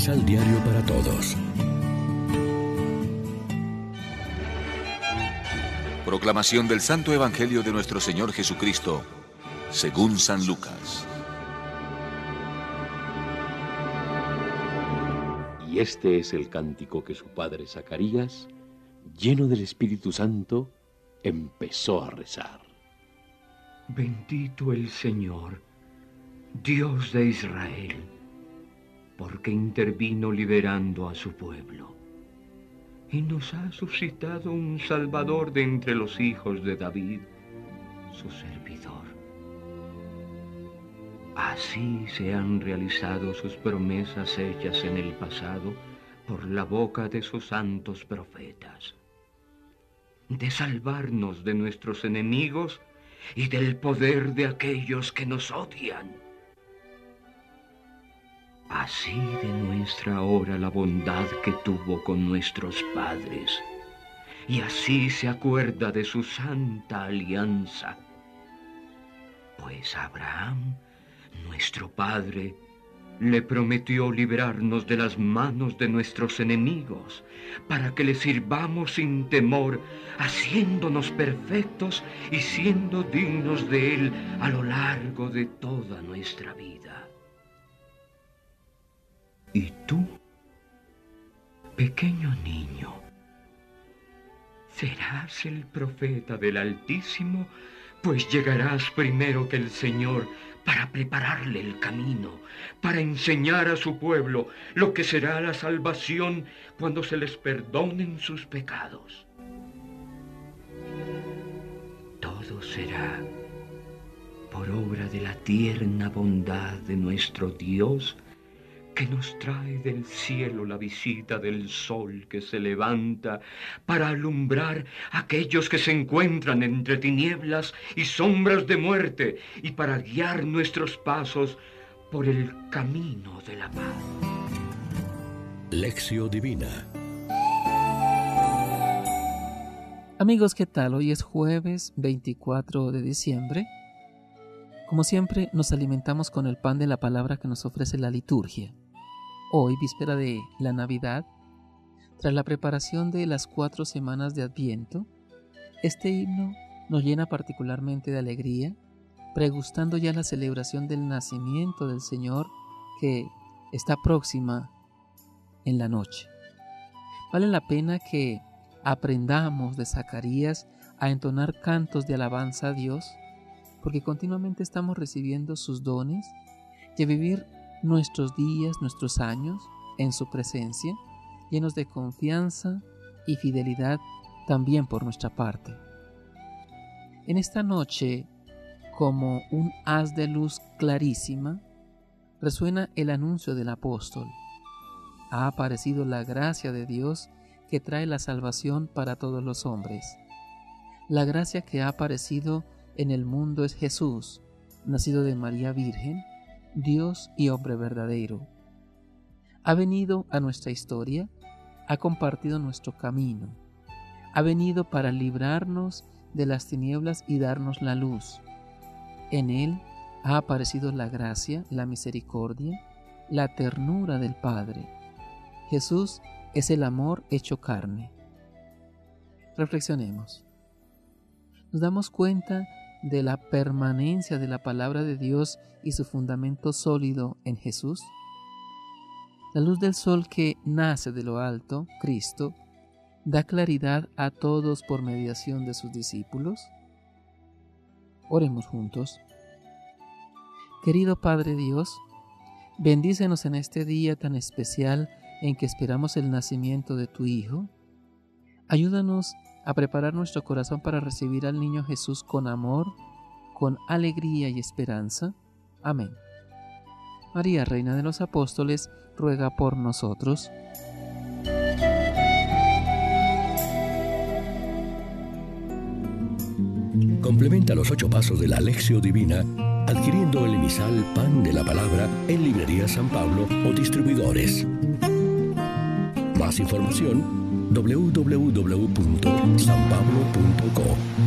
Misal Diario para Todos. Proclamación del Santo Evangelio de nuestro Señor Jesucristo, según San Lucas. Y este es el cántico que su padre Zacarías, lleno del Espíritu Santo, empezó a rezar. Bendito el Señor, Dios de Israel, porque intervino liberando a su pueblo y nos ha suscitado un Salvador de entre los hijos de David, su servidor. Así se han realizado sus promesas hechas en el pasado por la boca de sus santos profetas, de salvarnos de nuestros enemigos y del poder de aquellos que nos odian. Así de nuestra hora la bondad que tuvo con nuestros padres, y así se acuerda de su santa alianza. Pues Abraham, nuestro padre, le prometió librarnos de las manos de nuestros enemigos, para que le sirvamos sin temor, haciéndonos perfectos y siendo dignos de Él a lo largo de toda nuestra vida. Pequeño niño, serás el profeta del Altísimo, pues llegarás primero que el Señor para prepararle el camino, para enseñar a su pueblo lo que será la salvación cuando se les perdonen sus pecados. Todo será por obra de la tierna bondad de nuestro Dios, que nos trae del cielo la visita del sol que se levanta para alumbrar a aquellos que se encuentran entre tinieblas y sombras de muerte y para guiar nuestros pasos por el camino de la paz. Lección Divina Amigos, ¿qué tal? Hoy es jueves 24 de diciembre. Como siempre, nos alimentamos con el pan de la palabra que nos ofrece la liturgia. Hoy, víspera de la Navidad, tras la preparación de las cuatro semanas de Adviento, este himno nos llena particularmente de alegría, pregustando ya la celebración del nacimiento del Señor que está próxima en la noche. Vale la pena que aprendamos de Zacarías a entonar cantos de alabanza a Dios, porque continuamente estamos recibiendo sus dones y a vivir nuestros días, nuestros años en su presencia, llenos de confianza y fidelidad también por nuestra parte. En esta noche, como un haz de luz clarísima, resuena el anuncio del apóstol. Ha aparecido la gracia de Dios que trae la salvación para todos los hombres. La gracia que ha aparecido en el mundo es Jesús, nacido de María Virgen, Dios y hombre verdadero. Ha venido a nuestra historia, ha compartido nuestro camino, ha venido para librarnos de las tinieblas y darnos la luz. En Él ha aparecido la gracia, la misericordia, la ternura del Padre. Jesús es el amor hecho carne. Reflexionemos. Nos damos cuenta de la permanencia de la palabra de Dios y su fundamento sólido en Jesús? La luz del sol que nace de lo alto, Cristo, da claridad a todos por mediación de sus discípulos? Oremos juntos. Querido Padre Dios, bendícenos en este día tan especial en que esperamos el nacimiento de tu Hijo. Ayúdanos a preparar nuestro corazón para recibir al niño Jesús con amor, con alegría y esperanza. Amén. María, Reina de los Apóstoles, ruega por nosotros. Complementa los ocho pasos de la Alexio Divina adquiriendo el emisal Pan de la Palabra en Librería San Pablo o distribuidores. Más información www.sanpablo.co.